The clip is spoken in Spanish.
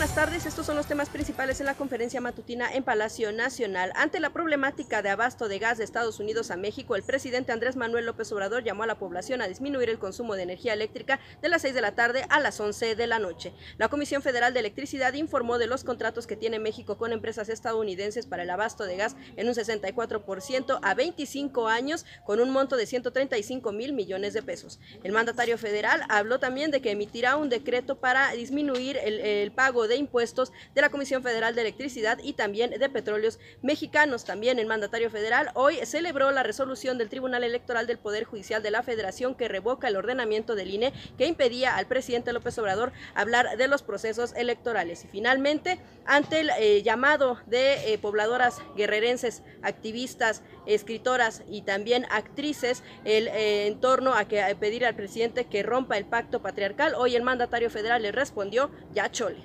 buenas tardes. Estos son los temas principales en la conferencia matutina en Palacio Nacional. Ante la problemática de abasto de gas de Estados Unidos a México, el presidente Andrés Manuel López Obrador llamó a la población a disminuir el consumo de energía eléctrica de las 6 de la tarde a las 11 de la noche. La Comisión Federal de Electricidad informó de los contratos que tiene México con empresas estadounidenses para el abasto de gas en un 64% a 25 años con un monto de 135 mil millones de pesos. El mandatario federal habló también de que emitirá un decreto para disminuir el, el pago de impuestos de la Comisión Federal de Electricidad y también de Petróleos Mexicanos. También el mandatario federal hoy celebró la resolución del Tribunal Electoral del Poder Judicial de la Federación que revoca el ordenamiento del INE que impedía al presidente López Obrador hablar de los procesos electorales. Y finalmente, ante el eh, llamado de eh, pobladoras guerrerenses, activistas, escritoras y también actrices el, eh, en torno a, que, a pedir al presidente que rompa el pacto patriarcal, hoy el mandatario federal le respondió, ya chole.